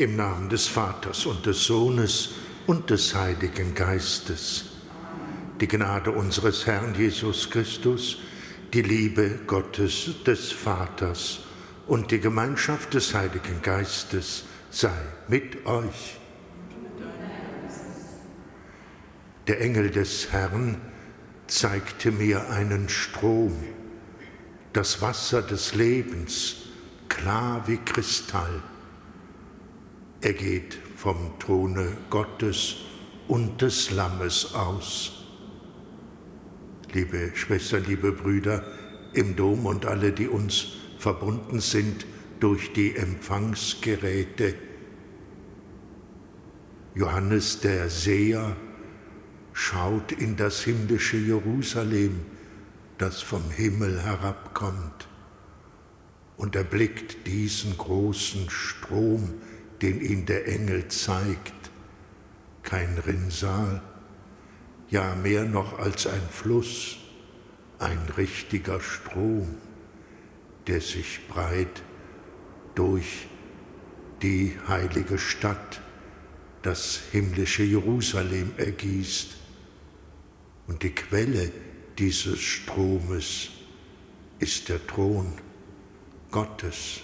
Im Namen des Vaters und des Sohnes und des Heiligen Geistes. Die Gnade unseres Herrn Jesus Christus, die Liebe Gottes des Vaters und die Gemeinschaft des Heiligen Geistes sei mit euch. Der Engel des Herrn zeigte mir einen Strom, das Wasser des Lebens, klar wie Kristall. Er geht vom Throne Gottes und des Lammes aus. Liebe Schwestern, liebe Brüder im Dom und alle, die uns verbunden sind durch die Empfangsgeräte, Johannes der Seher schaut in das himmlische Jerusalem, das vom Himmel herabkommt, und erblickt diesen großen Strom, den ihn der Engel zeigt, kein Rinnsal, ja mehr noch als ein Fluss, ein richtiger Strom, der sich breit durch die heilige Stadt, das himmlische Jerusalem ergießt. Und die Quelle dieses Stromes ist der Thron Gottes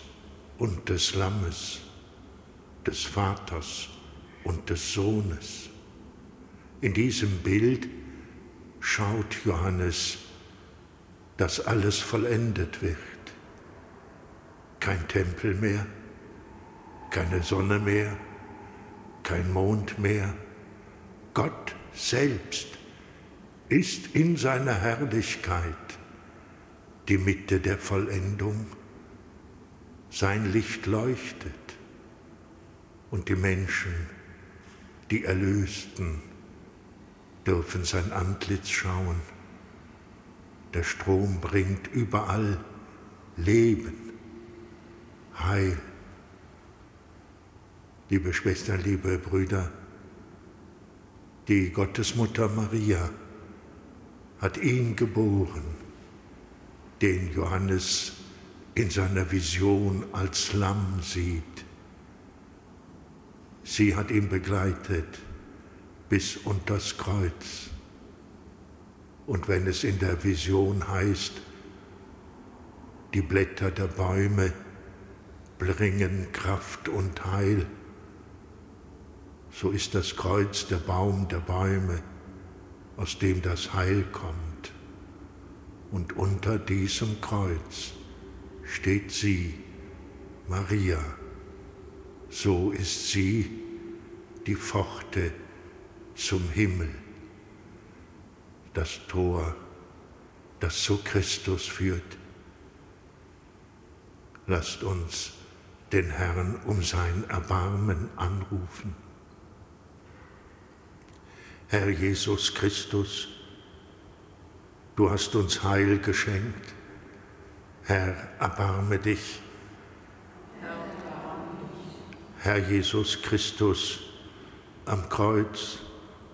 und des Lammes des Vaters und des Sohnes. In diesem Bild schaut Johannes, dass alles vollendet wird. Kein Tempel mehr, keine Sonne mehr, kein Mond mehr. Gott selbst ist in seiner Herrlichkeit die Mitte der Vollendung. Sein Licht leuchtet und die Menschen, die Erlösten, dürfen sein Antlitz schauen. Der Strom bringt überall Leben, Heil. Liebe Schwestern, liebe Brüder, die Gottesmutter Maria hat ihn geboren, den Johannes in seiner Vision als Lamm sieht Sie hat ihn begleitet bis unters Kreuz. Und wenn es in der Vision heißt, die Blätter der Bäume bringen Kraft und Heil, so ist das Kreuz der Baum der Bäume, aus dem das Heil kommt. Und unter diesem Kreuz steht sie, Maria, so ist sie die Pforte zum Himmel, das Tor, das zu Christus führt. Lasst uns den Herrn um sein Erbarmen anrufen. Herr Jesus Christus, du hast uns Heil geschenkt. Herr, erbarme dich. Herr Jesus Christus, am Kreuz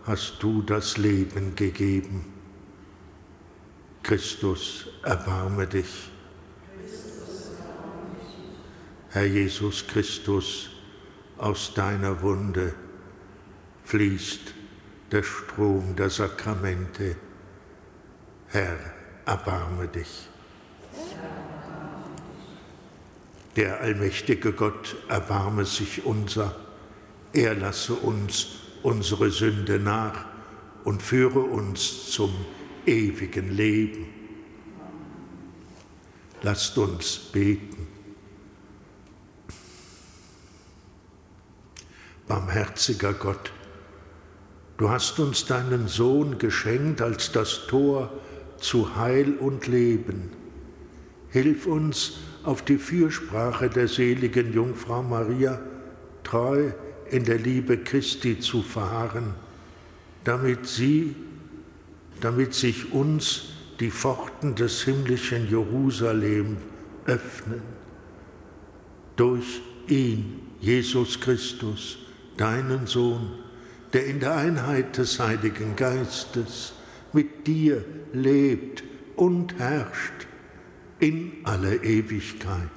hast du das Leben gegeben. Christus, erbarme dich. Herr Jesus Christus, aus deiner Wunde fließt der Strom der Sakramente. Herr, erbarme dich. Der allmächtige Gott erbarme sich unser, er lasse uns unsere Sünde nach und führe uns zum ewigen Leben. Lasst uns beten. Barmherziger Gott, du hast uns deinen Sohn geschenkt als das Tor zu Heil und Leben. Hilf uns, auf die Fürsprache der seligen Jungfrau Maria treu in der Liebe Christi zu fahren, damit sie, damit sich uns die Pforten des himmlischen Jerusalem öffnen. Durch ihn, Jesus Christus, deinen Sohn, der in der Einheit des Heiligen Geistes mit dir lebt und herrscht in alle Ewigkeit.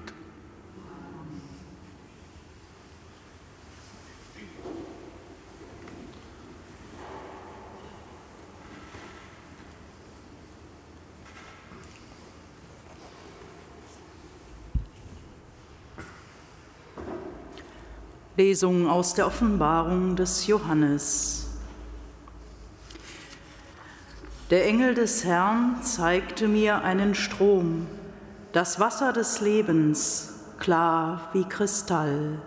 Lesung aus der Offenbarung des Johannes. Der Engel des Herrn zeigte mir einen Strom das Wasser des Lebens, klar wie Kristall.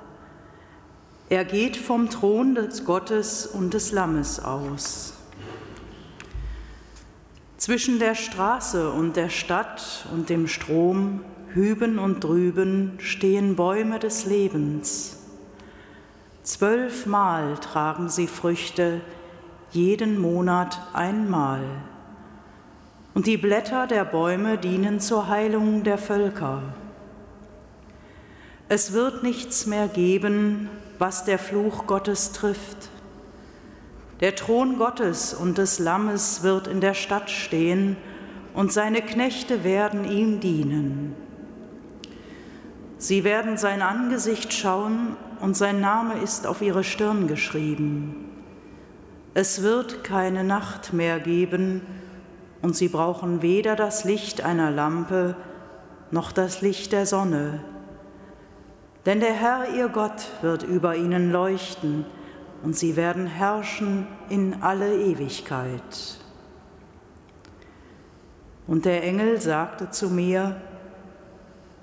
Er geht vom Thron des Gottes und des Lammes aus. Zwischen der Straße und der Stadt und dem Strom, hüben und drüben, stehen Bäume des Lebens Zwölfmal tragen sie Früchte, jeden Monat einmal. Und die Blätter der Bäume dienen zur Heilung der Völker. Es wird nichts mehr geben, was der Fluch Gottes trifft. Der Thron Gottes und des Lammes wird in der Stadt stehen, und seine Knechte werden ihm dienen. Sie werden sein Angesicht schauen und sein Name ist auf ihre Stirn geschrieben. Es wird keine Nacht mehr geben, und sie brauchen weder das Licht einer Lampe noch das Licht der Sonne. Denn der Herr, ihr Gott, wird über ihnen leuchten, und sie werden herrschen in alle Ewigkeit. Und der Engel sagte zu mir,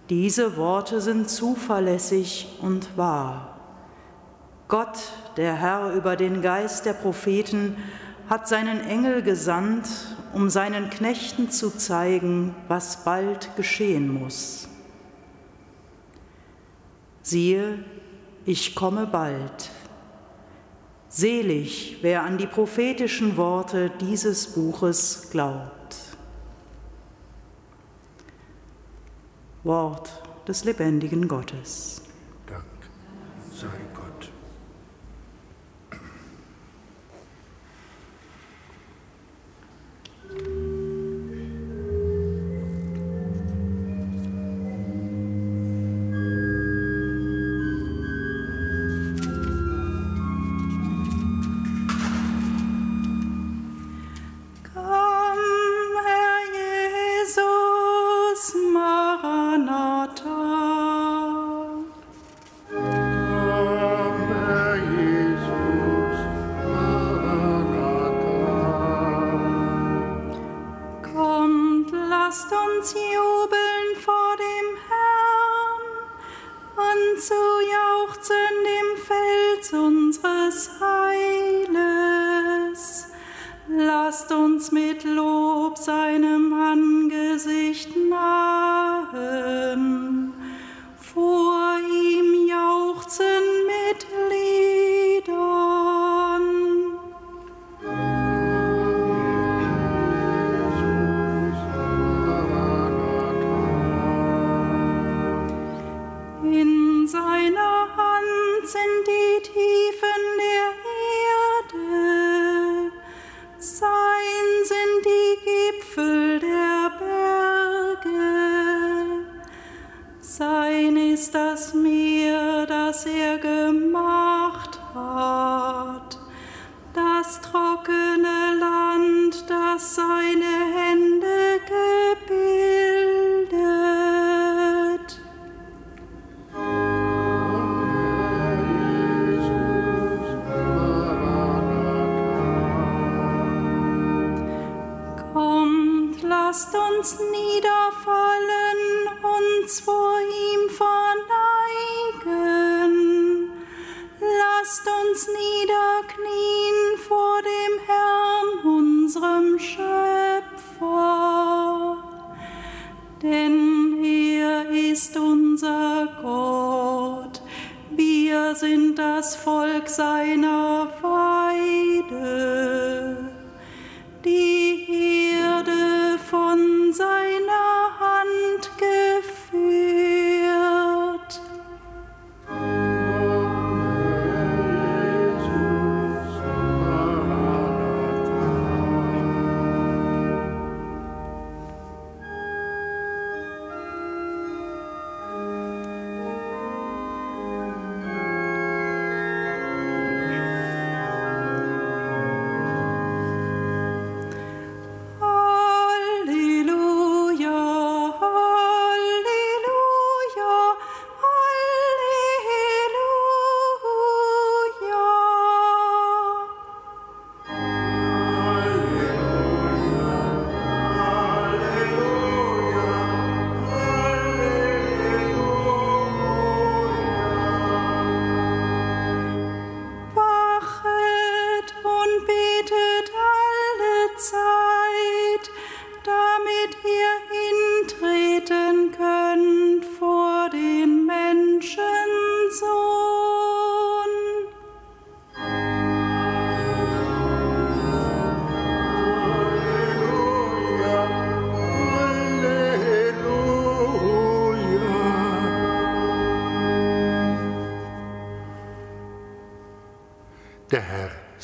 diese Worte sind zuverlässig und wahr. Gott, der Herr über den Geist der Propheten, hat seinen Engel gesandt, um seinen Knechten zu zeigen, was bald geschehen muss. Siehe, ich komme bald. Selig, wer an die prophetischen Worte dieses Buches glaubt. Wort des lebendigen Gottes. Dank sei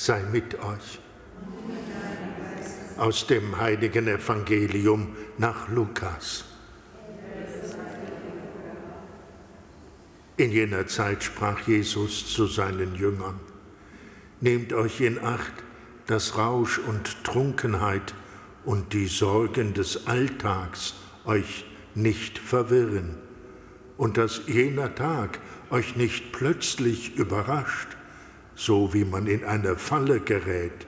sei mit euch. Aus dem heiligen Evangelium nach Lukas. In jener Zeit sprach Jesus zu seinen Jüngern, Nehmt euch in Acht, dass Rausch und Trunkenheit und die Sorgen des Alltags euch nicht verwirren und dass jener Tag euch nicht plötzlich überrascht, so wie man in eine Falle gerät.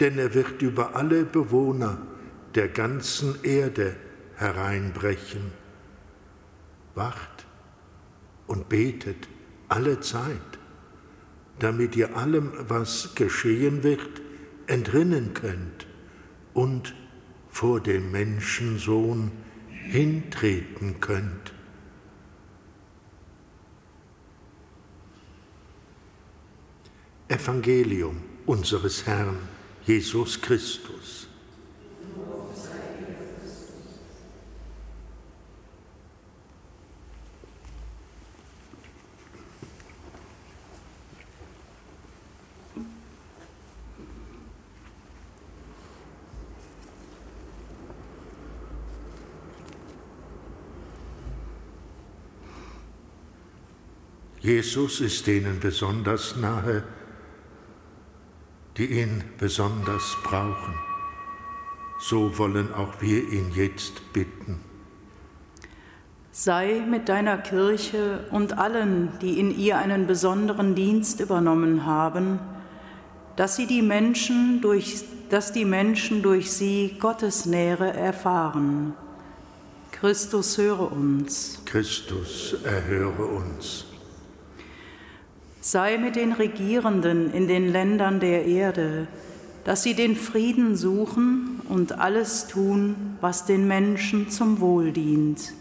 Denn er wird über alle Bewohner der ganzen Erde hereinbrechen. Wacht und betet alle Zeit, damit ihr allem, was geschehen wird, entrinnen könnt und vor dem Menschensohn hintreten könnt. Evangelium unseres Herrn Jesus Christus. Jesus ist denen besonders nahe, die ihn besonders brauchen. So wollen auch wir ihn jetzt bitten. Sei mit deiner Kirche und allen, die in ihr einen besonderen Dienst übernommen haben, dass sie die Menschen durch, dass die Menschen durch sie Gottes Nähe erfahren. Christus höre uns. Christus erhöre uns sei mit den Regierenden in den Ländern der Erde, dass sie den Frieden suchen und alles tun, was den Menschen zum Wohl dient.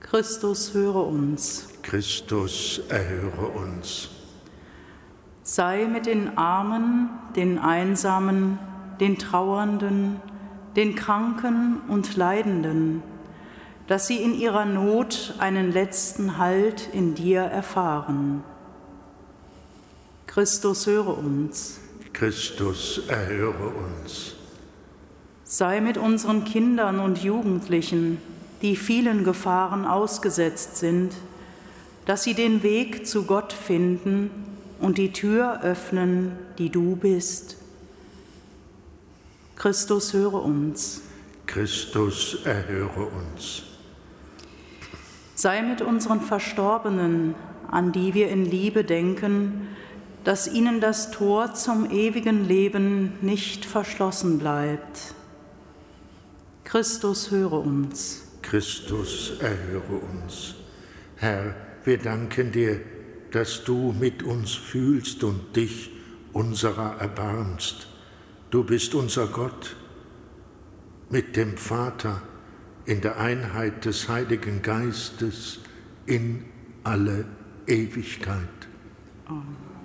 Christus höre uns. Christus erhöre uns. Sei mit den Armen, den Einsamen, den Trauernden, den Kranken und Leidenden, dass sie in ihrer Not einen letzten Halt in dir erfahren. Christus höre uns. Christus erhöre uns. Sei mit unseren Kindern und Jugendlichen, die vielen Gefahren ausgesetzt sind, dass sie den Weg zu Gott finden und die Tür öffnen, die du bist. Christus höre uns. Christus erhöre uns. Sei mit unseren Verstorbenen, an die wir in Liebe denken, dass ihnen das Tor zum ewigen Leben nicht verschlossen bleibt. Christus höre uns. Christus erhöre uns. Herr, wir danken dir, dass du mit uns fühlst und dich unserer erbarmst. Du bist unser Gott mit dem Vater in der Einheit des Heiligen Geistes in alle Ewigkeit. Amen.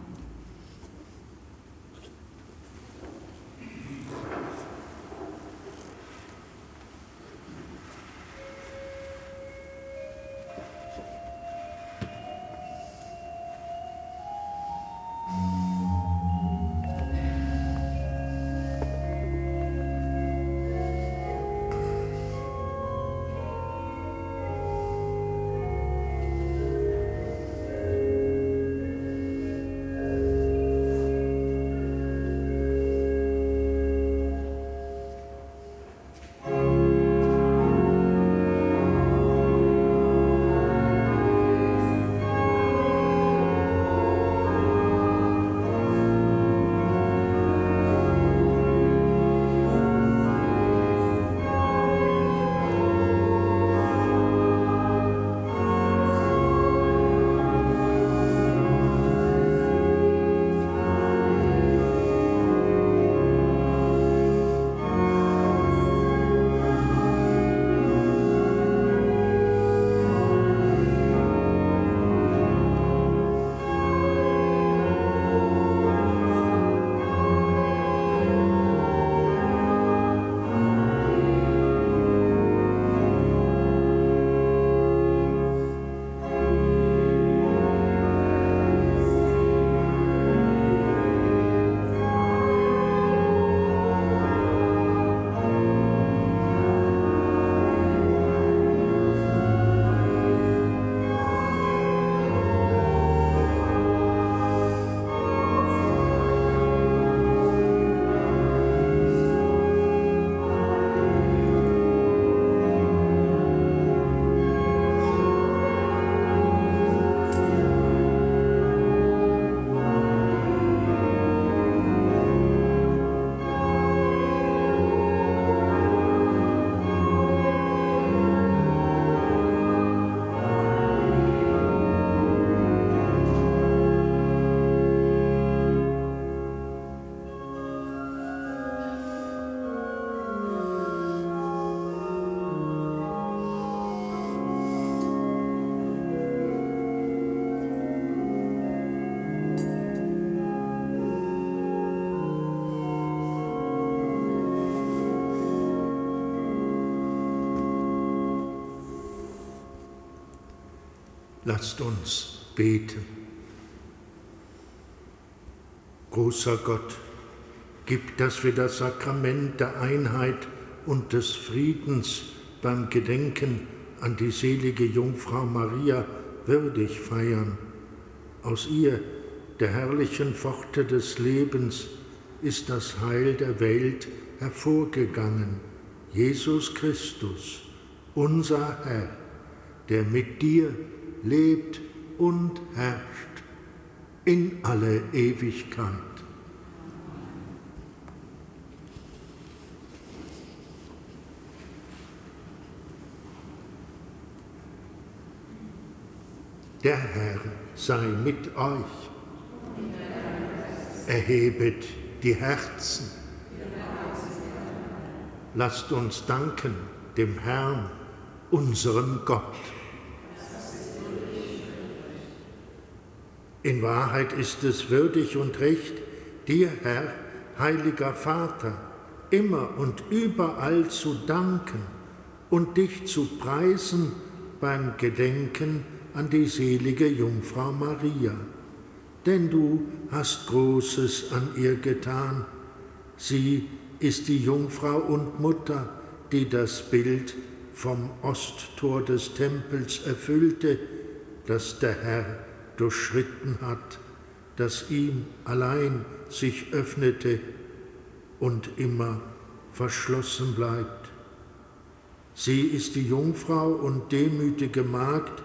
Lasst uns beten. Großer Gott, gib, dass wir das Sakrament der Einheit und des Friedens beim Gedenken an die selige Jungfrau Maria würdig feiern. Aus ihr, der herrlichen Pforte des Lebens, ist das Heil der Welt hervorgegangen. Jesus Christus, unser Herr, der mit dir lebt und herrscht in alle Ewigkeit. Der Herr sei mit euch. Erhebet die Herzen. Lasst uns danken dem Herrn, unserem Gott. In Wahrheit ist es würdig und recht, dir, Herr, heiliger Vater, immer und überall zu danken und dich zu preisen beim Gedenken an die selige Jungfrau Maria. Denn du hast Großes an ihr getan. Sie ist die Jungfrau und Mutter, die das Bild vom Osttor des Tempels erfüllte, das der Herr durchschritten hat, das ihm allein sich öffnete und immer verschlossen bleibt. Sie ist die Jungfrau und demütige Magd,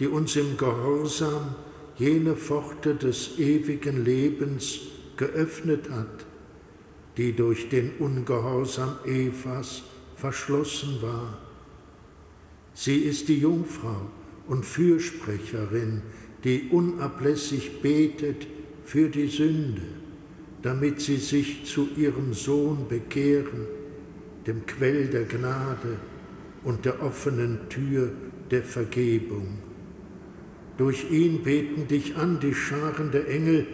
die uns im Gehorsam jene Pforte des ewigen Lebens geöffnet hat, die durch den Ungehorsam Evas verschlossen war. Sie ist die Jungfrau und Fürsprecherin, die unablässig betet für die Sünde, damit sie sich zu ihrem Sohn bekehren, dem Quell der Gnade und der offenen Tür der Vergebung. Durch ihn beten dich an die Scharen der Engel,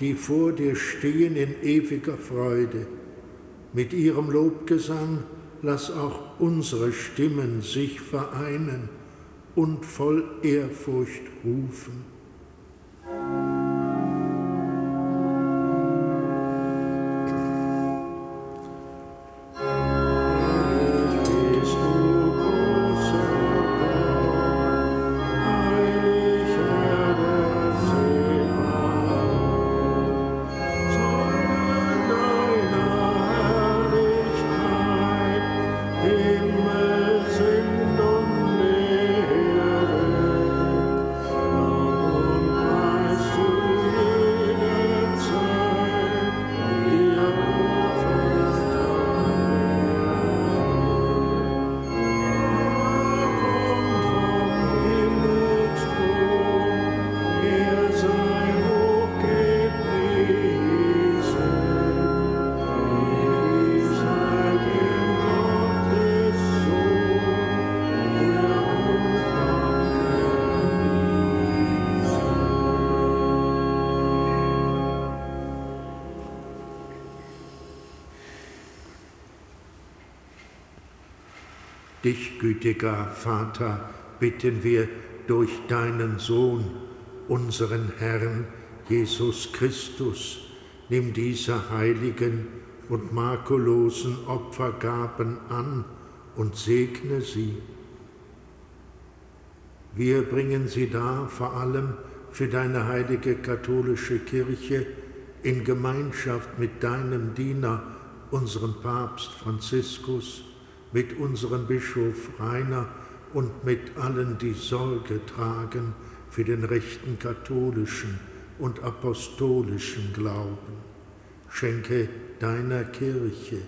die vor dir stehen in ewiger Freude. Mit ihrem Lobgesang lass auch unsere Stimmen sich vereinen und voll Ehrfurcht rufen. Dich, gütiger Vater, bitten wir durch deinen Sohn, unseren Herrn Jesus Christus, nimm diese heiligen und makellosen Opfergaben an und segne sie. Wir bringen sie dar vor allem für deine heilige katholische Kirche in Gemeinschaft mit deinem Diener, unserem Papst Franziskus, mit unserem Bischof Rainer und mit allen, die Sorge tragen für den rechten katholischen und apostolischen Glauben. Schenke deiner Kirche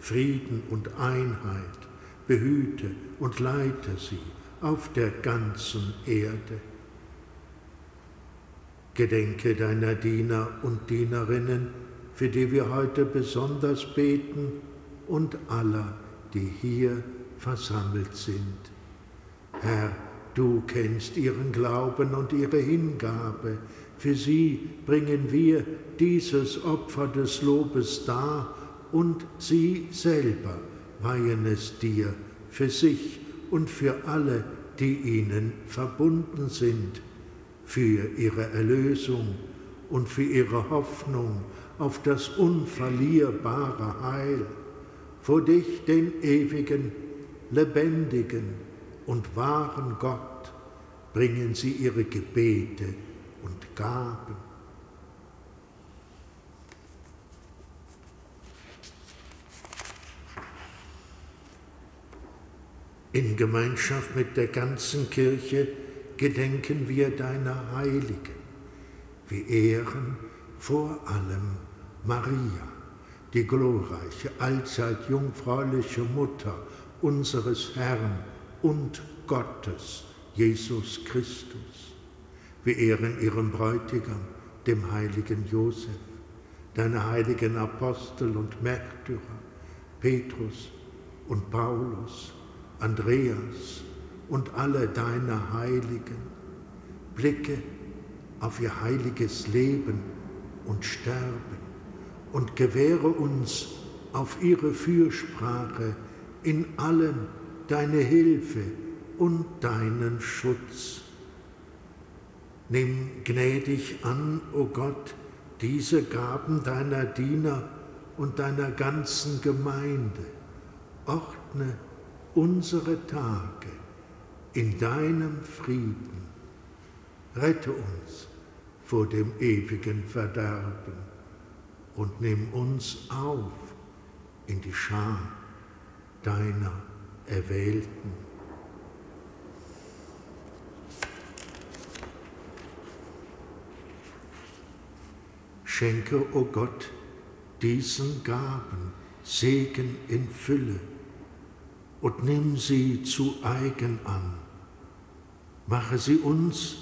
Frieden und Einheit, behüte und leite sie auf der ganzen Erde. Gedenke deiner Diener und Dienerinnen, für die wir heute besonders beten, und aller, die hier versammelt sind. Herr, du kennst ihren Glauben und ihre Hingabe. Für sie bringen wir dieses Opfer des Lobes dar und sie selber weihen es dir, für sich und für alle, die ihnen verbunden sind, für ihre Erlösung und für ihre Hoffnung auf das unverlierbare Heil, vor dich, den ewigen, lebendigen und wahren Gott, bringen sie ihre Gebete und Gaben. In Gemeinschaft mit der ganzen Kirche gedenken wir deiner Heiligen. Wir ehren vor allem Maria, die glorreiche, allzeit jungfräuliche Mutter unseres Herrn und Gottes, Jesus Christus. Wir ehren ihren Bräutigam, dem heiligen Josef, deine heiligen Apostel und Märtyrer, Petrus und Paulus, Andreas und alle deine Heiligen. Blicke auf ihr heiliges Leben und Sterben und gewähre uns auf ihre Fürsprache in allem deine Hilfe und deinen Schutz. Nimm gnädig an, o oh Gott, diese Gaben deiner Diener und deiner ganzen Gemeinde. Ordne unsere Tage in deinem Frieden. Rette uns vor dem ewigen Verderben und nimm uns auf in die Schar deiner Erwählten. Schenke, o oh Gott, diesen Gaben Segen in Fülle und nimm sie zu eigen an. Mache sie uns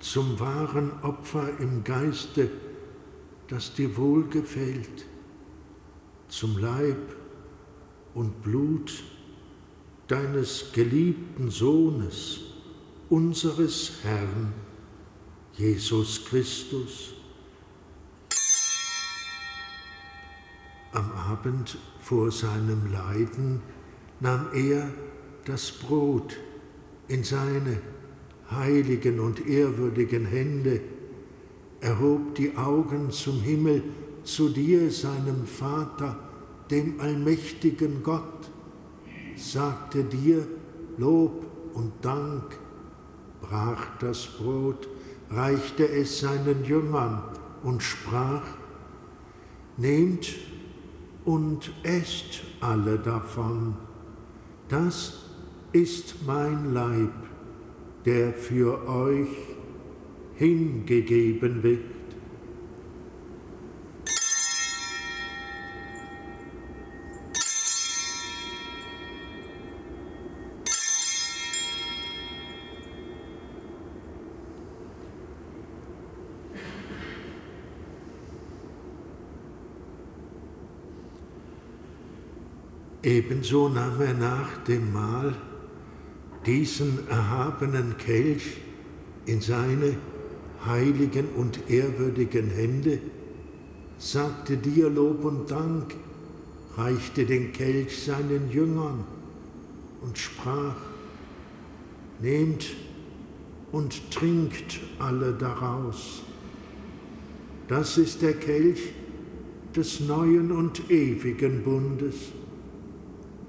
zum wahren Opfer im Geiste, das dir wohlgefällt, zum Leib und Blut deines geliebten Sohnes, unseres Herrn, Jesus Christus. Am Abend vor seinem Leiden nahm er das Brot in seine heiligen und ehrwürdigen Hände, erhob die Augen zum Himmel, zu dir, seinem Vater, dem allmächtigen Gott, sagte dir Lob und Dank, brach das Brot, reichte es seinen Jüngern und sprach, Nehmt und esst alle davon. Das ist mein Leib, der für euch hingegeben wird. Ebenso nahm er nach dem Mahl diesen erhabenen Kelch in seine heiligen und ehrwürdigen Hände, sagte dir Lob und Dank, reichte den Kelch seinen Jüngern und sprach, Nehmt und trinkt alle daraus. Das ist der Kelch des neuen und ewigen Bundes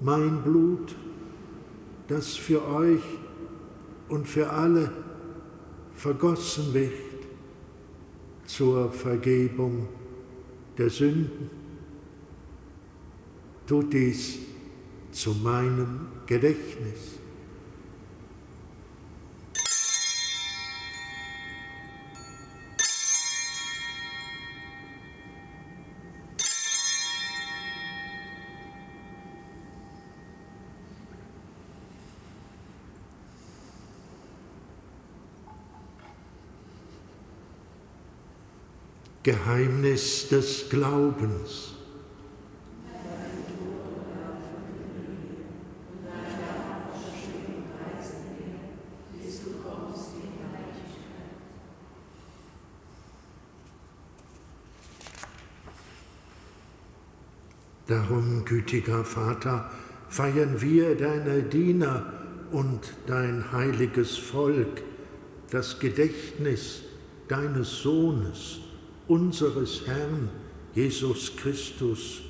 mein Blut, das für euch und für alle vergossen wird zur Vergebung der Sünden. Tut dies zu meinem Gedächtnis. Geheimnis des Glaubens. Darum, gütiger Vater, feiern wir deine Diener und dein heiliges Volk das Gedächtnis deines Sohnes, unseres Herrn Jesus Christus.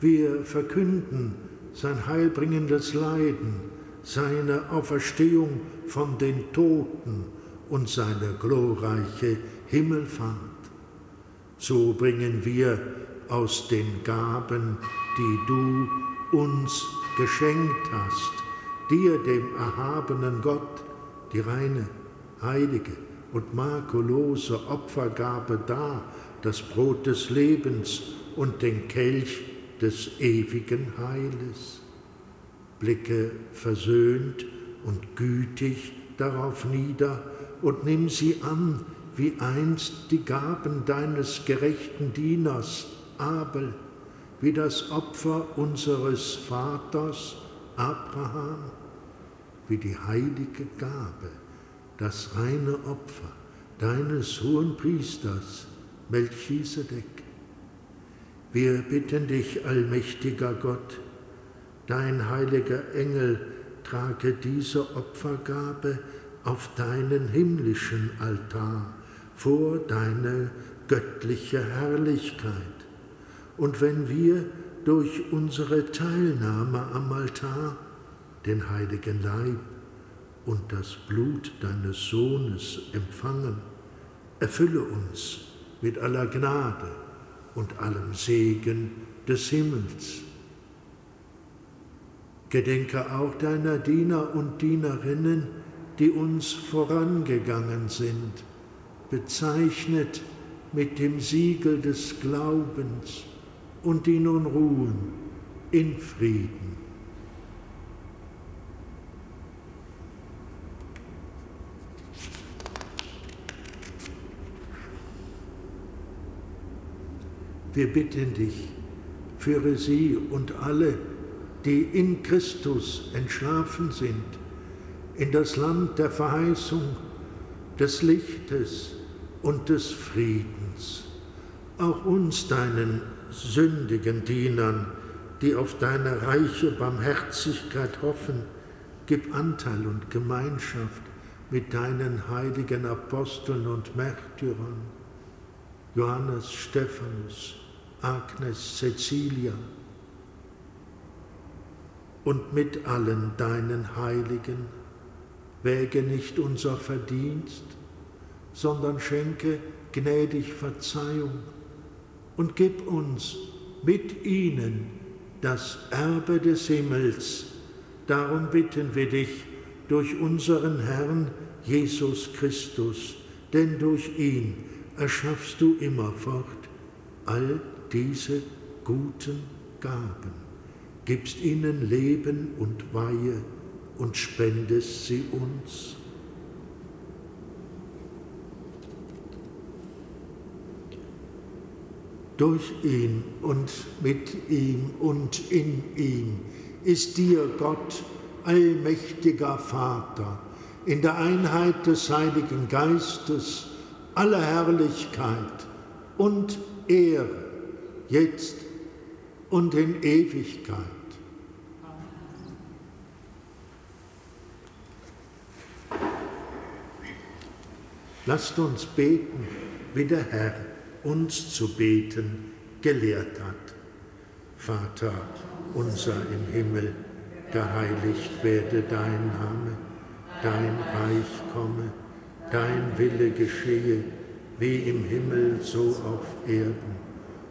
Wir verkünden sein heilbringendes Leiden, seine Auferstehung von den Toten und seine glorreiche Himmelfahrt. So bringen wir aus den Gaben, die du uns geschenkt hast, dir, dem erhabenen Gott, die reine, heilige und makulose Opfergabe dar, das Brot des Lebens und den Kelch des ewigen Heiles. Blicke versöhnt und gütig darauf nieder und nimm sie an, wie einst die Gaben deines gerechten Dieners Abel, wie das Opfer unseres Vaters Abraham, wie die heilige Gabe, das reine Opfer deines hohen Priesters Melchisedek. Wir bitten dich, allmächtiger Gott, dein heiliger Engel trage diese Opfergabe auf deinen himmlischen Altar vor deine göttliche Herrlichkeit. Und wenn wir durch unsere Teilnahme am Altar den heiligen Leib und das Blut deines Sohnes empfangen, erfülle uns mit aller Gnade und allem Segen des Himmels. Gedenke auch deiner Diener und Dienerinnen, die uns vorangegangen sind, bezeichnet mit dem Siegel des Glaubens und die nun ruhen in Frieden. Wir bitten dich, führe sie und alle, die in Christus entschlafen sind, in das Land der Verheißung, des Lichtes und des Friedens. Auch uns, deinen sündigen Dienern, die auf deine reiche Barmherzigkeit hoffen, gib Anteil und Gemeinschaft mit deinen heiligen Aposteln und Märtyrern, Johannes, Stephanus, Agnes, Cecilia und mit allen deinen Heiligen. Wäge nicht unser Verdienst, sondern schenke gnädig Verzeihung und gib uns mit ihnen das Erbe des Himmels. Darum bitten wir dich durch unseren Herrn Jesus Christus, denn durch ihn erschaffst du immerfort all diese guten Gaben, gibst ihnen Leben und Weihe und spendest sie uns. Durch ihn und mit ihm und in ihm ist dir Gott, allmächtiger Vater, in der Einheit des Heiligen Geistes alle Herrlichkeit und Ehre, jetzt und in Ewigkeit. Lasst uns beten, wie der Herr uns zu beten gelehrt hat. Vater unser im Himmel, geheiligt werde dein Name, dein Reich komme, dein Wille geschehe, wie im Himmel so auf Erden.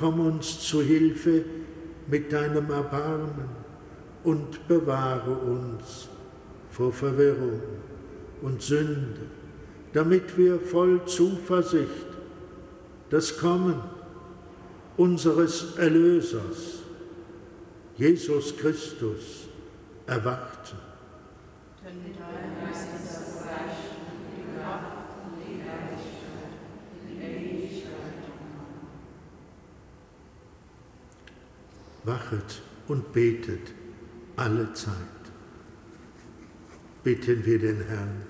Komm uns zu Hilfe mit deinem Erbarmen und bewahre uns vor Verwirrung und Sünde damit wir voll Zuversicht das Kommen unseres Erlösers, Jesus Christus, erwarten. Denn dein ist das Reich, die Kraft und die Herrlichkeit in Ewigkeit. Wachet und betet alle Zeit. Bitten wir den Herrn.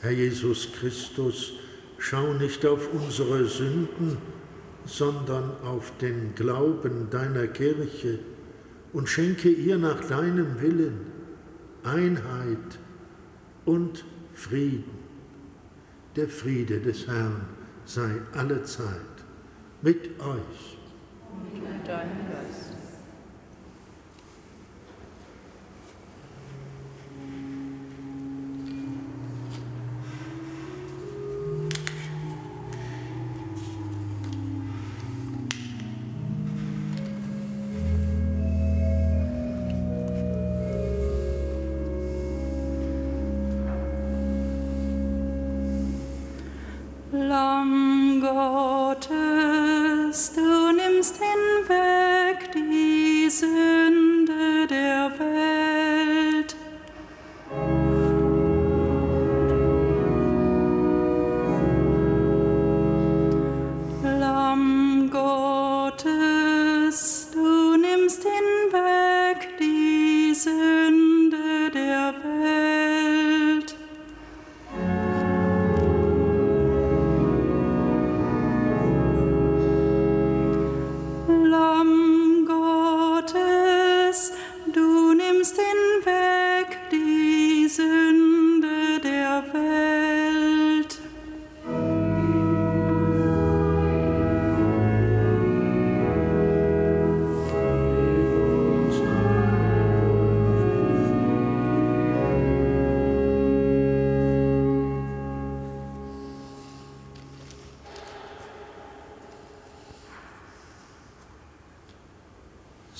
Herr Jesus Christus, schau nicht auf unsere Sünden, sondern auf den Glauben deiner Kirche und schenke ihr nach deinem Willen Einheit und Frieden. Der Friede des Herrn sei alle Zeit mit euch. Und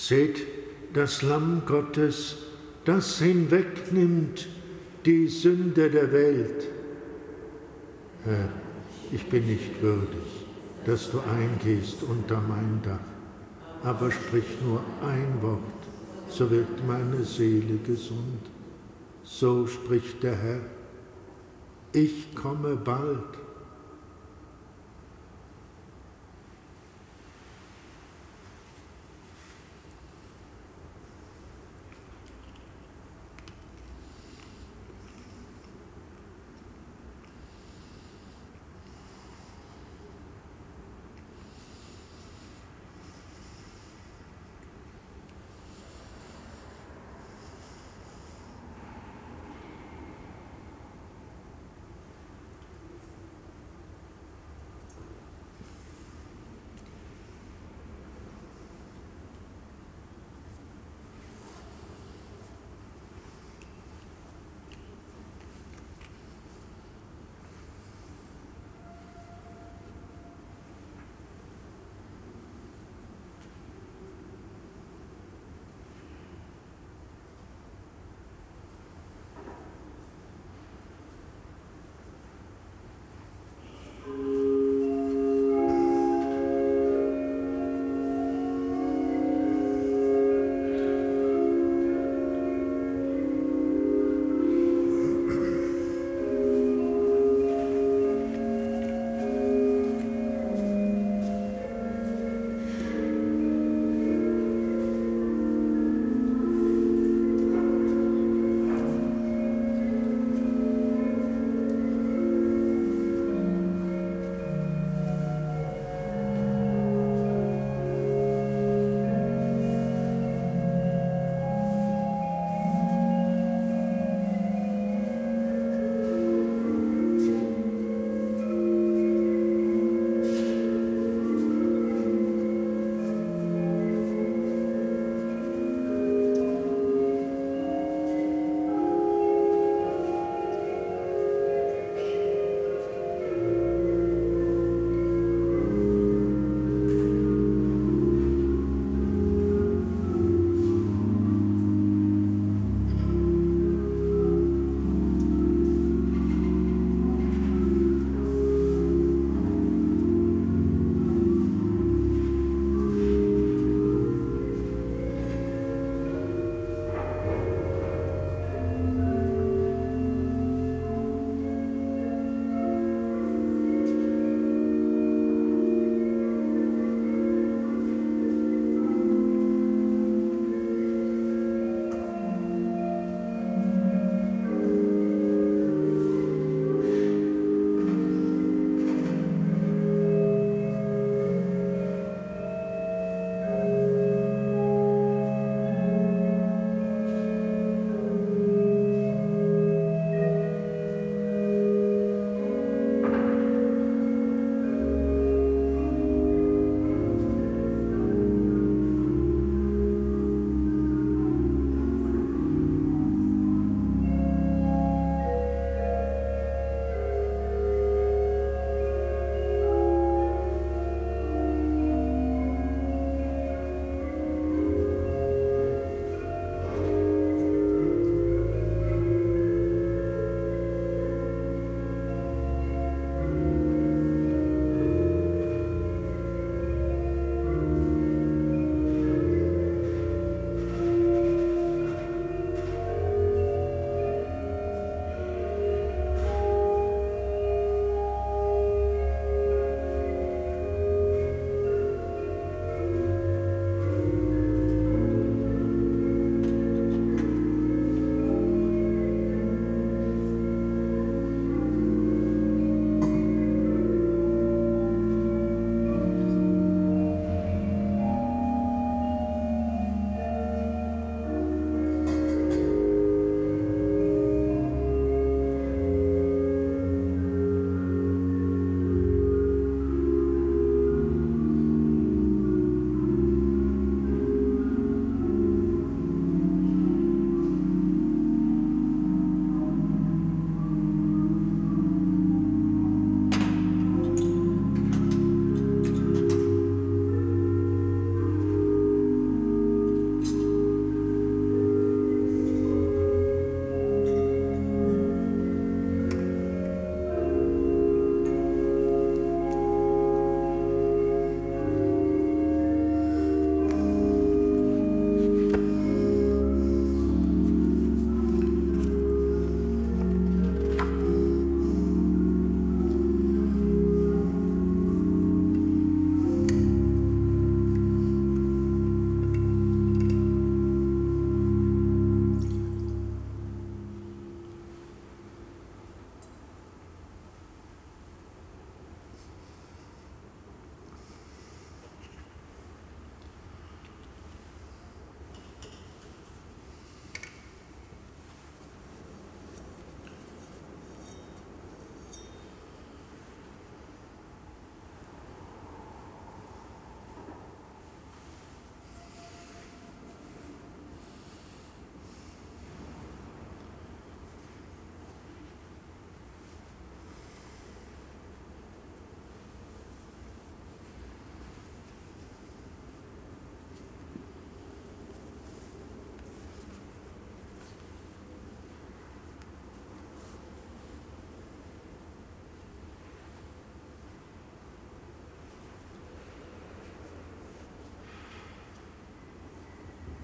Seht das Lamm Gottes, das hinwegnimmt die Sünde der Welt. Herr, ich bin nicht würdig, dass du eingehst unter mein Dach, aber sprich nur ein Wort, so wird meine Seele gesund. So spricht der Herr, ich komme bald.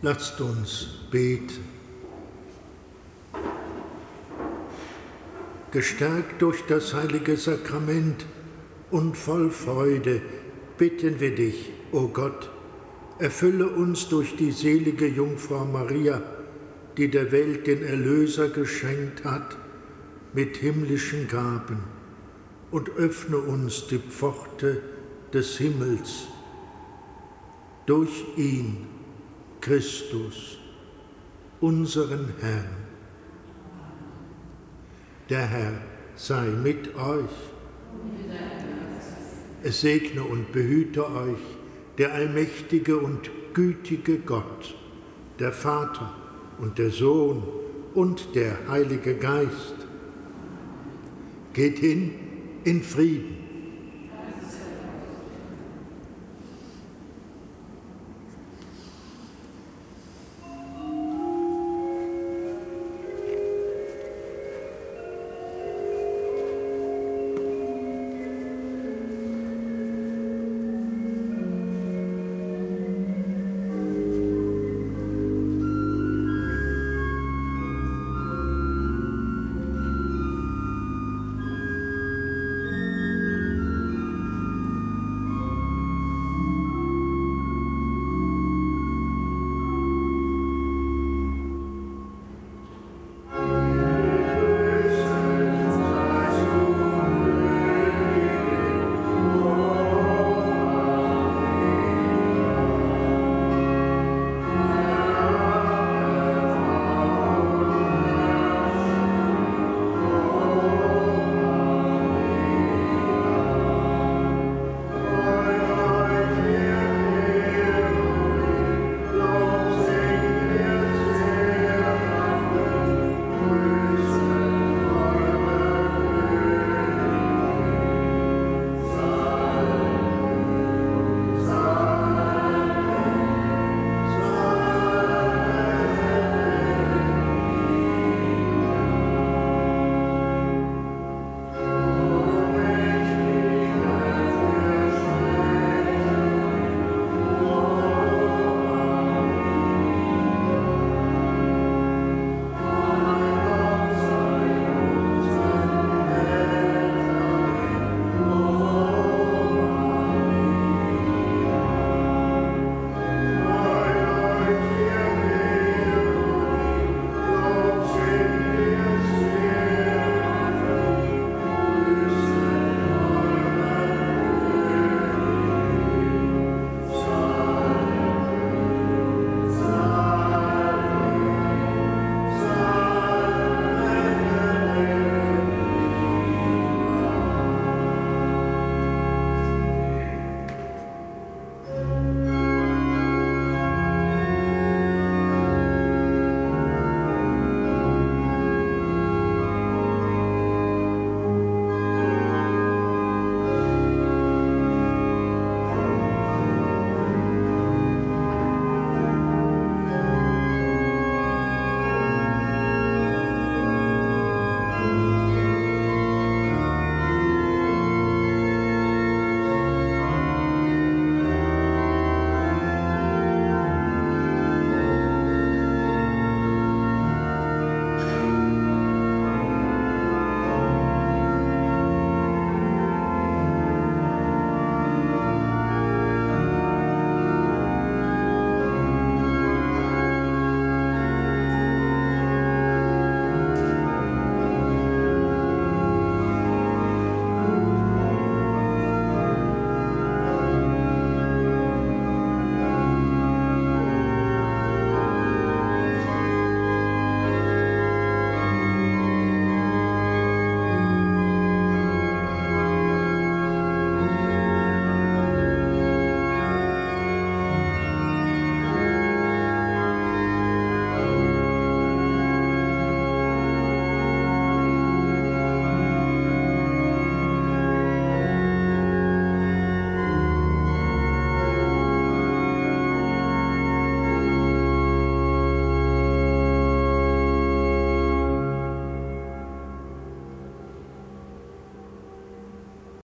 Lasst uns beten. Gestärkt durch das heilige Sakrament und voll Freude bitten wir dich, o oh Gott, erfülle uns durch die selige Jungfrau Maria, die der Welt den Erlöser geschenkt hat, mit himmlischen Gaben und öffne uns die Pforte des Himmels. Durch ihn Christus, unseren Herrn. Der Herr sei mit euch. Es segne und behüte euch der allmächtige und gütige Gott, der Vater und der Sohn und der Heilige Geist. Geht hin in Frieden.